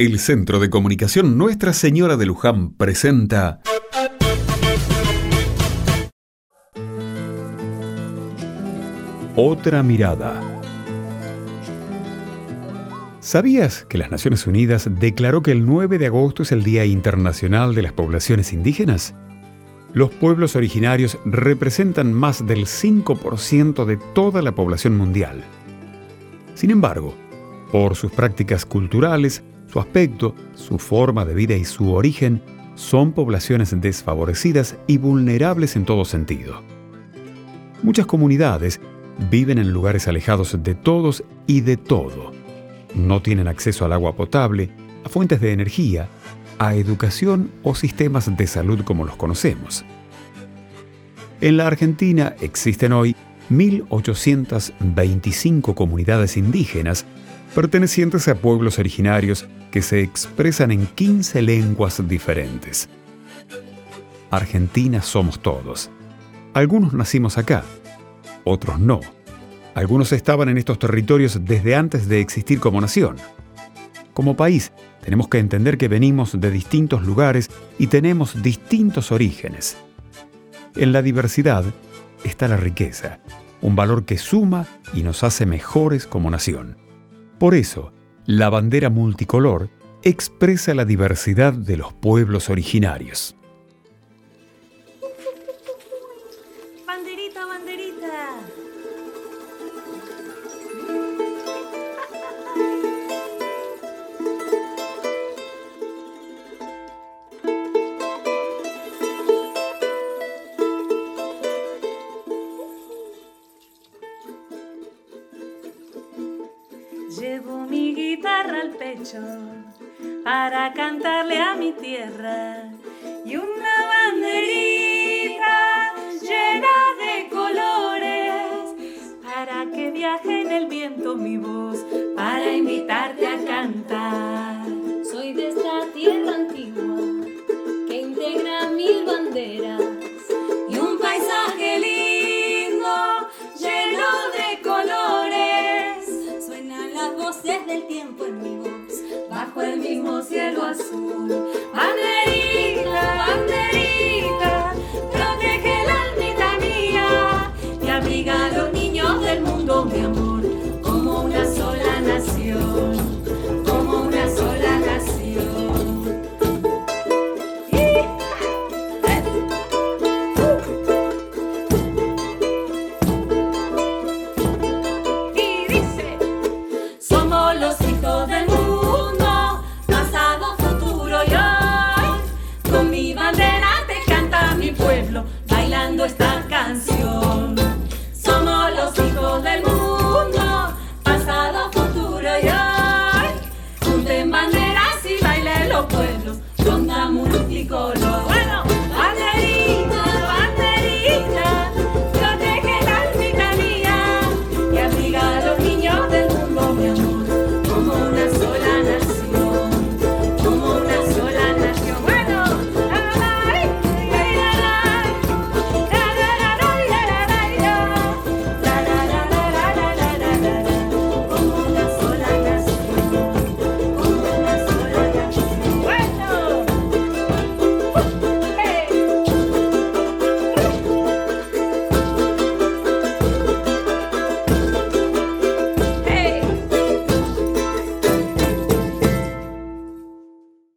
El Centro de Comunicación Nuestra Señora de Luján presenta Otra mirada. ¿Sabías que las Naciones Unidas declaró que el 9 de agosto es el Día Internacional de las Poblaciones Indígenas? Los pueblos originarios representan más del 5% de toda la población mundial. Sin embargo, por sus prácticas culturales, su aspecto, su forma de vida y su origen, son poblaciones desfavorecidas y vulnerables en todo sentido. Muchas comunidades viven en lugares alejados de todos y de todo. No tienen acceso al agua potable, a fuentes de energía, a educación o sistemas de salud como los conocemos. En la Argentina existen hoy 1.825 comunidades indígenas pertenecientes a pueblos originarios que se expresan en 15 lenguas diferentes. Argentina somos todos. Algunos nacimos acá, otros no. Algunos estaban en estos territorios desde antes de existir como nación. Como país, tenemos que entender que venimos de distintos lugares y tenemos distintos orígenes. En la diversidad está la riqueza, un valor que suma y nos hace mejores como nación. Por eso, la bandera multicolor expresa la diversidad de los pueblos originarios. Banderita, banderita. Llevo mi guitarra al pecho para cantarle a mi tierra y una banderita llena de colores para que viaje en el viento mi voz cielo azul. Banderita, banderita, protege la almita mía y abriga a los niños del mundo, mi amor, Hijos del mundo, pasado, futuro y hoy. Junten banderas y bailen los pueblos, ronda multicolor.